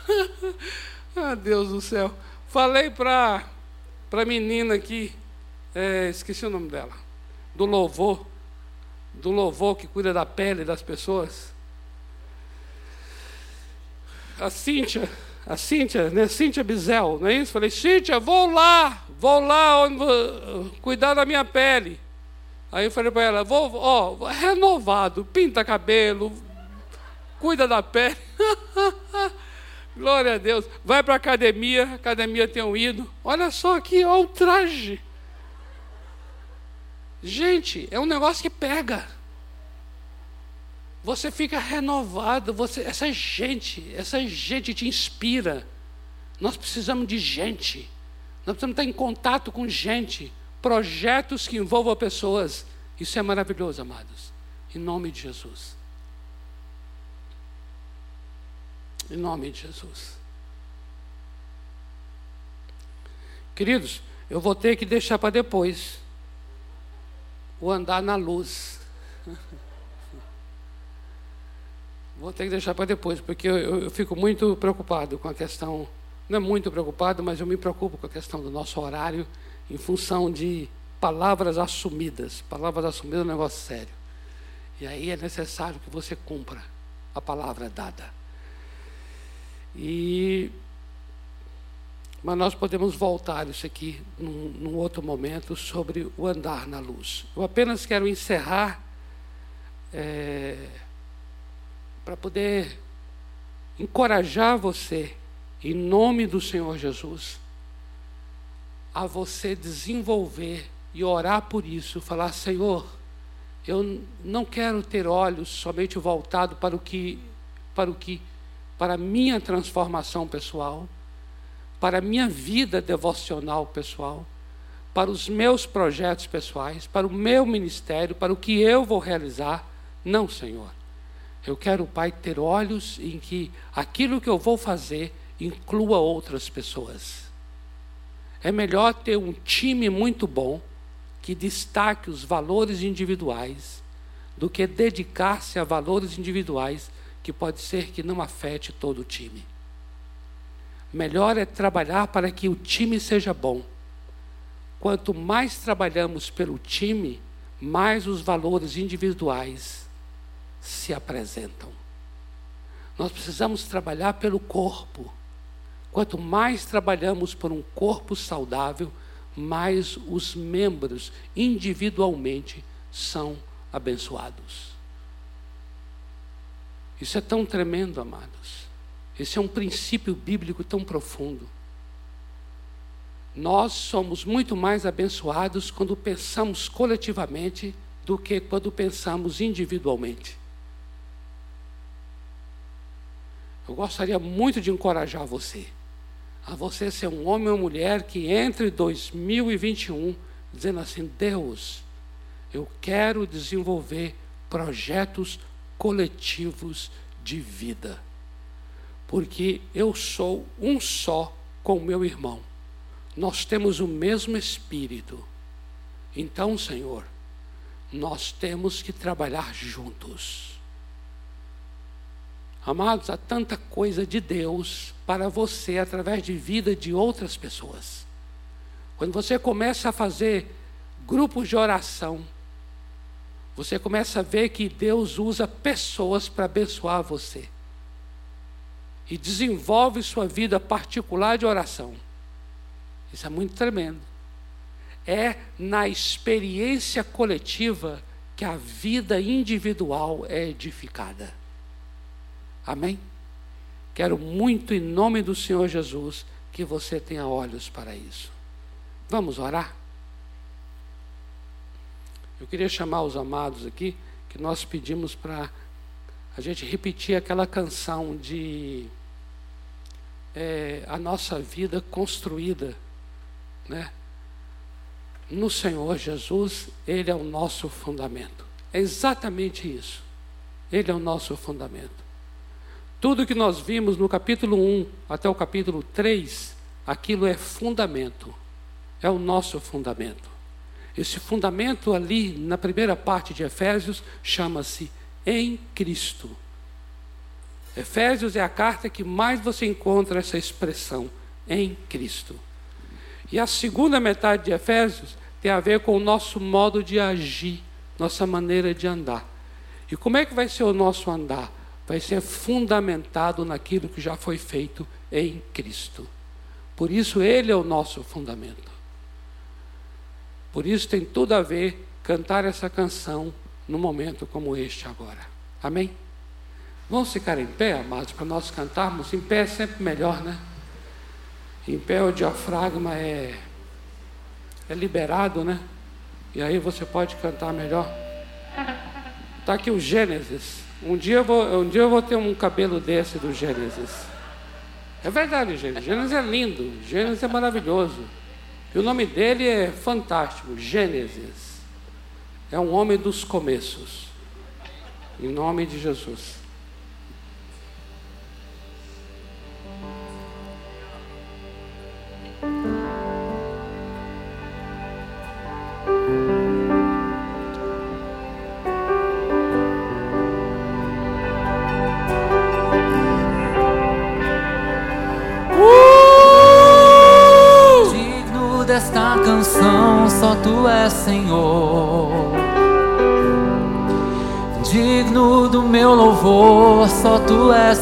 ah, Deus do céu. Falei para a menina aqui, é, esqueci o nome dela, do louvor, do louvor que cuida da pele das pessoas. A Cíntia, a Cíntia, né? Cíntia Bizel, não é isso? Falei, Cíntia, vou lá, vou lá onde, cuidar da minha pele. Aí eu falei para ela, vou, ó, renovado, pinta cabelo, cuida da pele. Glória a Deus. Vai para a academia, academia tem um hino. Olha só aqui, olha o traje. Gente, é um negócio que pega. Você fica renovado, você, essa gente, essa gente te inspira. Nós precisamos de gente. Nós precisamos estar em contato com gente. Projetos que envolvam pessoas. Isso é maravilhoso, amados. Em nome de Jesus. Em nome de Jesus. Queridos, eu vou ter que deixar para depois o andar na luz. Vou ter que deixar para depois, porque eu, eu, eu, fico muito preocupado com a questão, não é muito preocupado, mas eu me preocupo com a questão do nosso horário em função de palavras assumidas. Palavras assumidas é um negócio sério. E aí é necessário que você cumpra a palavra dada. E mas nós podemos voltar isso aqui num, num, outro momento sobre o andar na luz. Eu apenas quero encerrar é, para poder encorajar você, em nome do Senhor Jesus, a você desenvolver e orar por isso, falar: Senhor, eu não quero ter olhos somente voltados para o que, para o que, para a minha transformação pessoal, para a minha vida devocional pessoal, para os meus projetos pessoais, para o meu ministério, para o que eu vou realizar. Não, Senhor. Eu quero, Pai, ter olhos em que aquilo que eu vou fazer inclua outras pessoas. É melhor ter um time muito bom que destaque os valores individuais do que dedicar-se a valores individuais que pode ser que não afete todo o time. Melhor é trabalhar para que o time seja bom. Quanto mais trabalhamos pelo time, mais os valores individuais se apresentam. Nós precisamos trabalhar pelo corpo. Quanto mais trabalhamos por um corpo saudável, mais os membros individualmente são abençoados. Isso é tão tremendo, amados. Esse é um princípio bíblico tão profundo. Nós somos muito mais abençoados quando pensamos coletivamente do que quando pensamos individualmente. Eu gostaria muito de encorajar você, a você ser um homem ou mulher que entre 2021 dizendo assim: Deus, eu quero desenvolver projetos coletivos de vida, porque eu sou um só com meu irmão, nós temos o mesmo espírito. Então, Senhor, nós temos que trabalhar juntos. Amados, há tanta coisa de Deus para você através de vida de outras pessoas. Quando você começa a fazer grupos de oração, você começa a ver que Deus usa pessoas para abençoar você. E desenvolve sua vida particular de oração. Isso é muito tremendo. É na experiência coletiva que a vida individual é edificada. Amém? Quero muito, em nome do Senhor Jesus, que você tenha olhos para isso. Vamos orar? Eu queria chamar os amados aqui, que nós pedimos para a gente repetir aquela canção de é, a nossa vida construída, né? No Senhor Jesus, Ele é o nosso fundamento. É exatamente isso. Ele é o nosso fundamento. Tudo que nós vimos no capítulo 1 até o capítulo 3, aquilo é fundamento, é o nosso fundamento. Esse fundamento ali, na primeira parte de Efésios, chama-se em Cristo. Efésios é a carta que mais você encontra essa expressão, em Cristo. E a segunda metade de Efésios tem a ver com o nosso modo de agir, nossa maneira de andar. E como é que vai ser o nosso andar? Vai ser fundamentado naquilo que já foi feito em Cristo. Por isso, Ele é o nosso fundamento. Por isso, tem tudo a ver cantar essa canção num momento como este agora. Amém? Vamos ficar em pé, amados, para nós cantarmos. Em pé é sempre melhor, né? Em pé o diafragma é, é liberado, né? E aí você pode cantar melhor. Está aqui o Gênesis. Um dia, eu vou, um dia eu vou ter um cabelo desse do Gênesis. É verdade, Gênesis. Gênesis é lindo. Gênesis é maravilhoso. E o nome dele é fantástico. Gênesis. É um homem dos começos. Em nome de Jesus.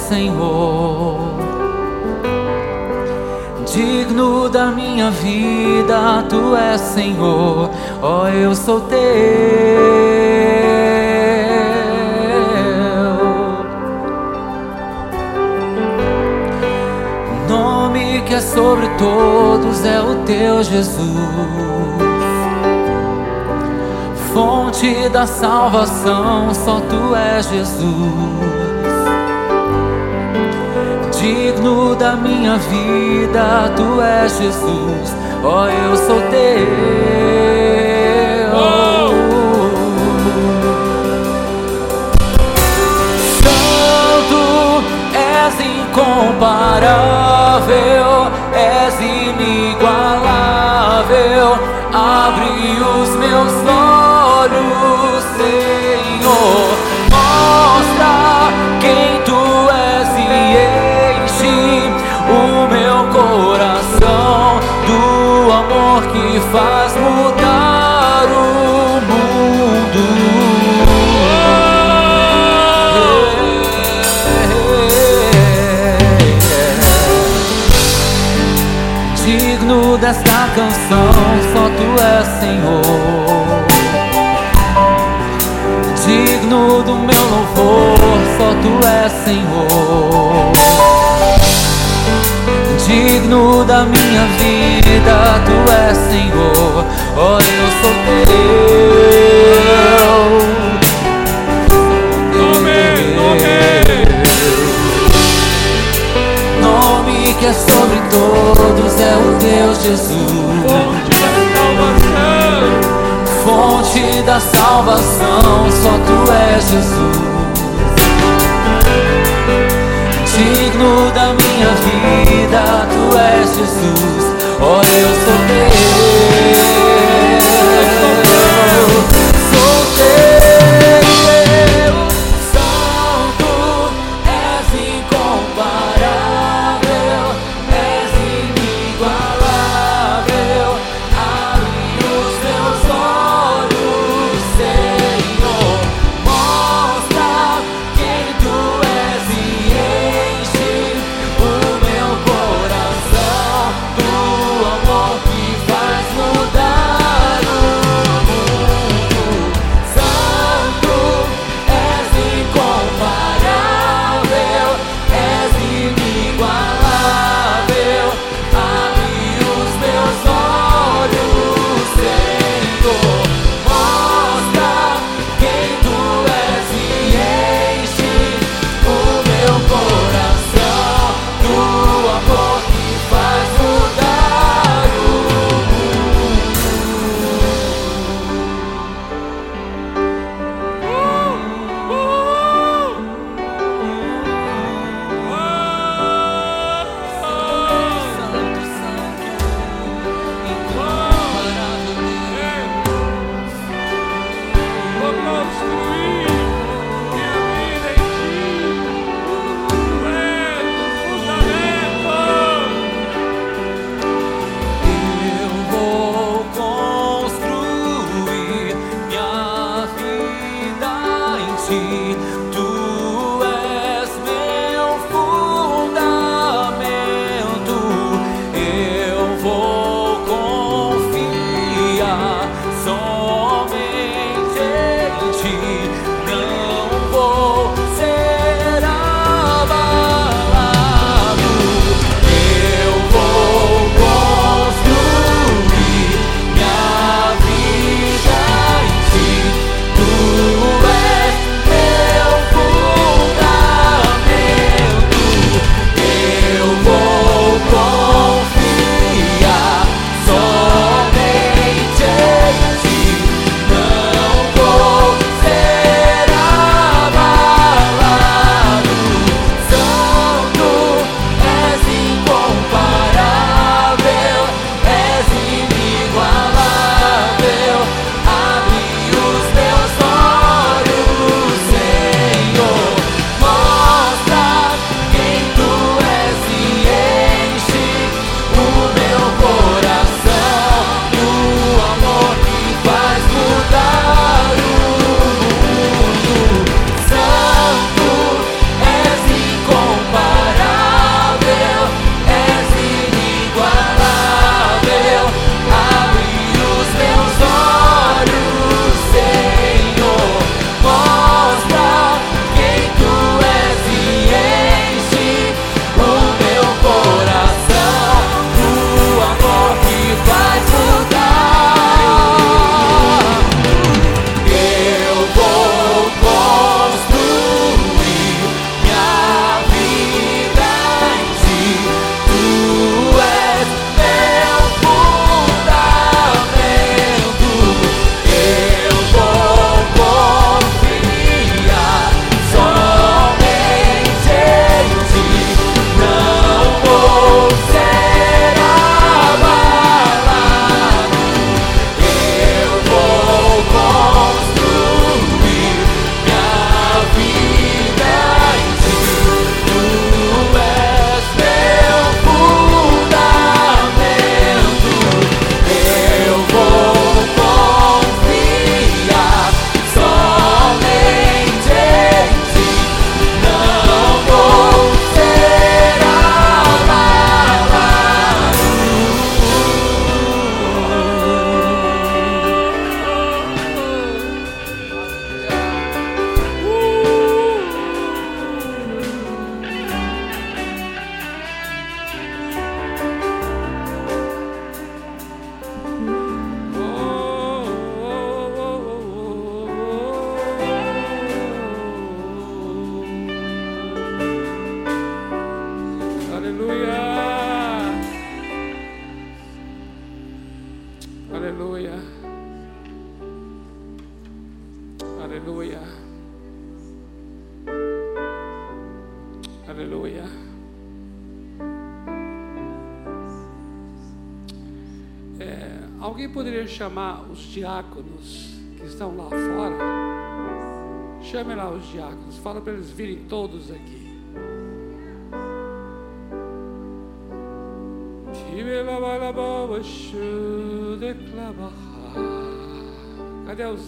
Senhor, digno da minha vida, Tu és Senhor, ó, oh, eu sou Teu. Nome que é sobre todos é o Teu Jesus fonte da salvação, só tu és Jesus. Digno da minha vida, tu és Jesus, ó, oh, eu sou teu. Santo, és incomparável, és inigualável, faz mudar o mundo. Digno desta canção, só tu és Senhor. Digno do meu louvor, só tu és Senhor digno da minha vida, tu és Senhor, ó oh, eu sou teu. Nome, nome. nome que é sobre todos é o teu Jesus. Fonte da salvação, só tu és Jesus digno da minha vida, tu és Jesus, oh eu sou teu. see.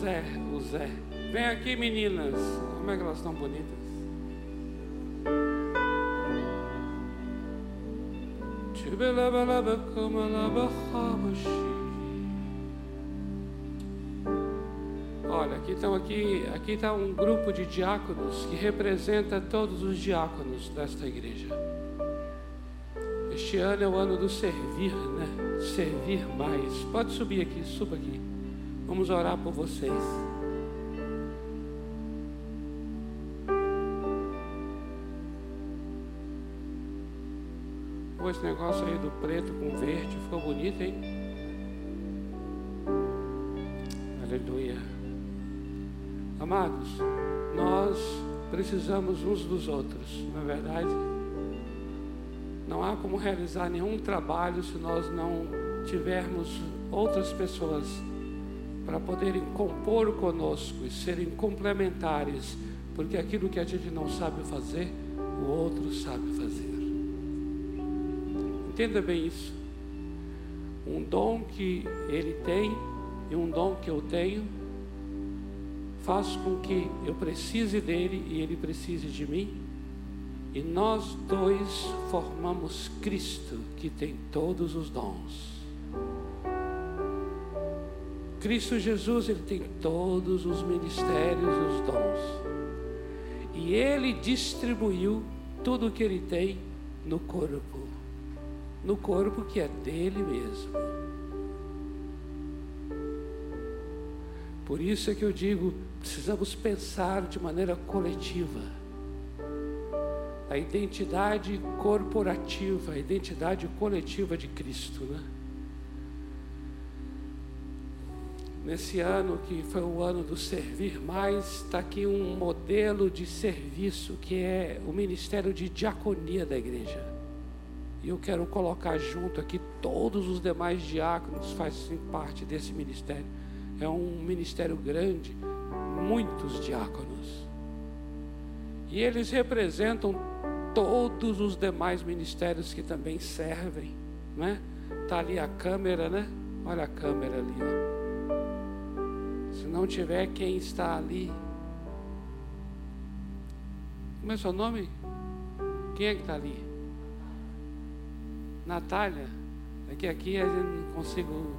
Zé? O Zé. Vem aqui, meninas. Como é que elas estão bonitas? Olha, aqui estão aqui, aqui está um grupo de diáconos que representa todos os diáconos desta igreja. Este ano é o ano do servir, né? Servir mais. Pode subir aqui, suba aqui. Vamos orar por vocês. esse negócio aí do preto com verde ficou bonito, hein? Aleluia. Amados, nós precisamos uns dos outros, na é verdade. Não há como realizar nenhum trabalho se nós não tivermos outras pessoas para poderem compor conosco e serem complementares, porque aquilo que a gente não sabe fazer, o outro sabe fazer. Entenda bem isso. Um dom que ele tem e um dom que eu tenho faz com que eu precise dele e ele precise de mim. E nós dois formamos Cristo, que tem todos os dons. Cristo Jesus, ele tem todos os ministérios e os dons. E ele distribuiu tudo o que ele tem no corpo no corpo que é dele mesmo. Por isso é que eu digo, precisamos pensar de maneira coletiva. A identidade corporativa, a identidade coletiva de Cristo, né? Nesse ano que foi o ano do servir mais, está aqui um modelo de serviço que é o ministério de diaconia da igreja. E eu quero colocar junto aqui todos os demais diáconos fazem parte desse ministério. É um ministério grande, muitos diáconos. E eles representam todos os demais ministérios que também servem, né? Tá ali a câmera, né? Olha a câmera ali, ó. Não tiver quem está ali, como é seu nome? Quem é que está ali? Natália, é que aqui a gente não consigo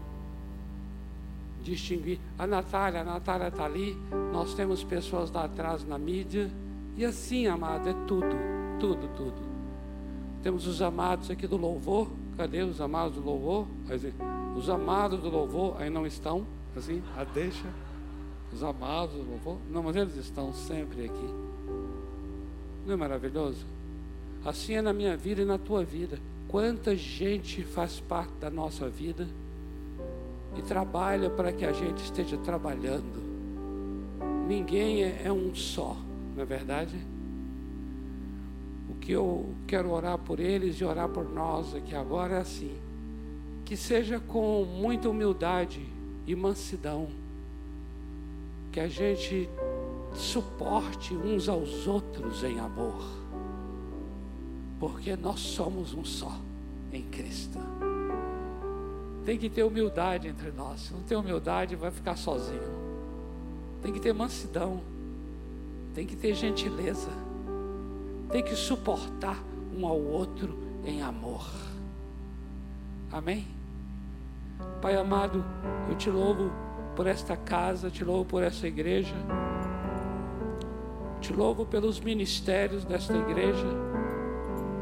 distinguir. A Natália, a Natália está ali, nós temos pessoas lá atrás na mídia. E assim, amado, é tudo, tudo, tudo. Temos os amados aqui do louvor. Cadê os amados do louvor? Os amados do louvor aí não estão, assim, a deixa. Os amados do louvor. Não, mas eles estão sempre aqui. Não é maravilhoso? Assim é na minha vida e na tua vida. Quanta gente faz parte da nossa vida e trabalha para que a gente esteja trabalhando. Ninguém é, é um só, não é verdade? O que eu quero orar por eles e orar por nós aqui agora é assim: que seja com muita humildade e mansidão, que a gente suporte uns aos outros em amor porque nós somos um só em Cristo. Tem que ter humildade entre nós. Se não tem humildade, vai ficar sozinho. Tem que ter mansidão. Tem que ter gentileza. Tem que suportar um ao outro em amor. Amém? Pai amado, eu te louvo por esta casa, te louvo por essa igreja. Te louvo pelos ministérios desta igreja.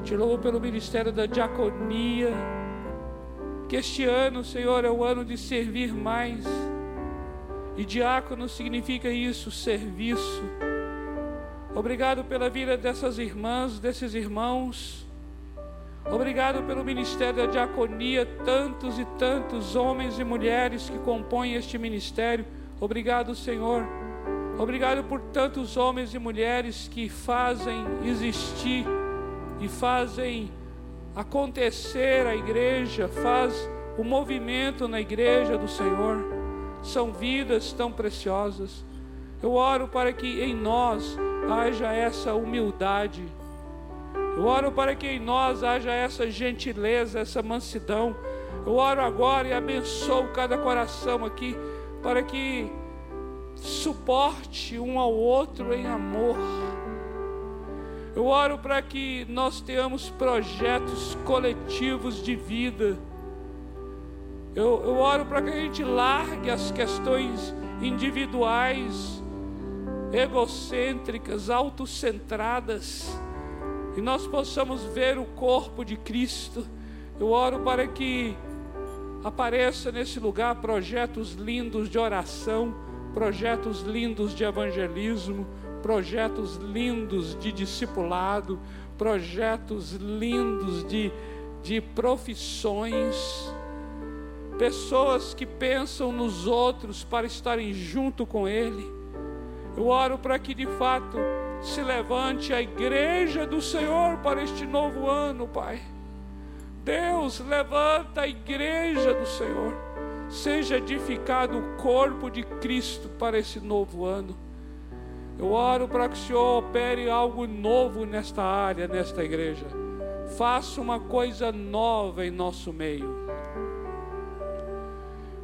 Te louvo pelo ministério da diaconia. Que este ano, Senhor, é o ano de servir mais. E diácono significa isso, serviço. Obrigado pela vida dessas irmãs, desses irmãos. Obrigado pelo ministério da diaconia, tantos e tantos homens e mulheres que compõem este ministério. Obrigado, Senhor. Obrigado por tantos homens e mulheres que fazem existir e fazem acontecer a igreja, faz o movimento na igreja do Senhor. São vidas tão preciosas. Eu oro para que em nós haja essa humildade. Eu oro para que em nós haja essa gentileza, essa mansidão. Eu oro agora e abençoo cada coração aqui para que suporte um ao outro em amor. Eu oro para que nós tenhamos projetos coletivos de vida. Eu, eu oro para que a gente largue as questões individuais, egocêntricas, autocentradas, e nós possamos ver o corpo de Cristo. Eu oro para que apareça nesse lugar projetos lindos de oração, projetos lindos de evangelismo, projetos lindos de discipulado, projetos lindos de, de profissões, pessoas que pensam nos outros para estarem junto com Ele. Eu oro para que de fato se levante a igreja do Senhor para este novo ano, Pai. Deus, levanta a igreja do Senhor. Seja edificado o corpo de Cristo para esse novo ano. Eu oro para que o Senhor opere algo novo nesta área, nesta igreja. Faça uma coisa nova em nosso meio.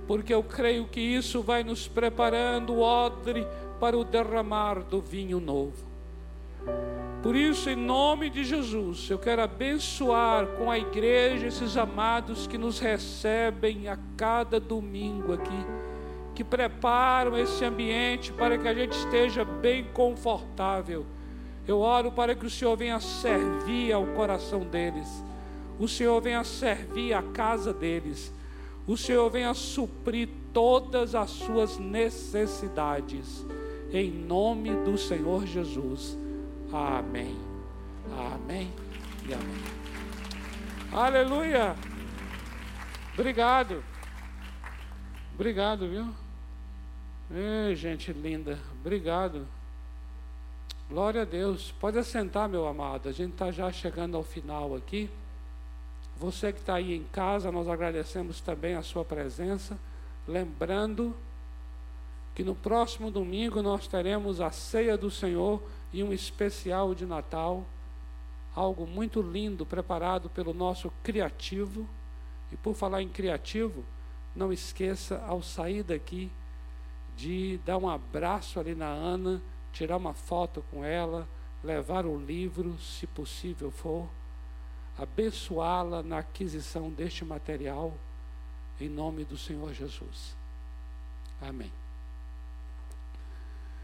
Porque eu creio que isso vai nos preparando o odre para o derramar do vinho novo. Por isso, em nome de Jesus, eu quero abençoar com a igreja esses amados que nos recebem a cada domingo aqui que preparam esse ambiente para que a gente esteja bem confortável. Eu oro para que o Senhor venha servir ao coração deles, o Senhor venha servir a casa deles, o Senhor venha suprir todas as suas necessidades, em nome do Senhor Jesus. Amém. Amém e amém. Aleluia. Obrigado. Obrigado, viu? Ei, gente linda, obrigado. Glória a Deus. Pode assentar, meu amado. A gente está já chegando ao final aqui. Você que está aí em casa, nós agradecemos também a sua presença. Lembrando que no próximo domingo nós teremos a ceia do Senhor e um especial de Natal. Algo muito lindo preparado pelo nosso criativo. E por falar em criativo, não esqueça ao sair daqui de dar um abraço ali na Ana, tirar uma foto com ela, levar o livro, se possível for, abençoá-la na aquisição deste material, em nome do Senhor Jesus. Amém.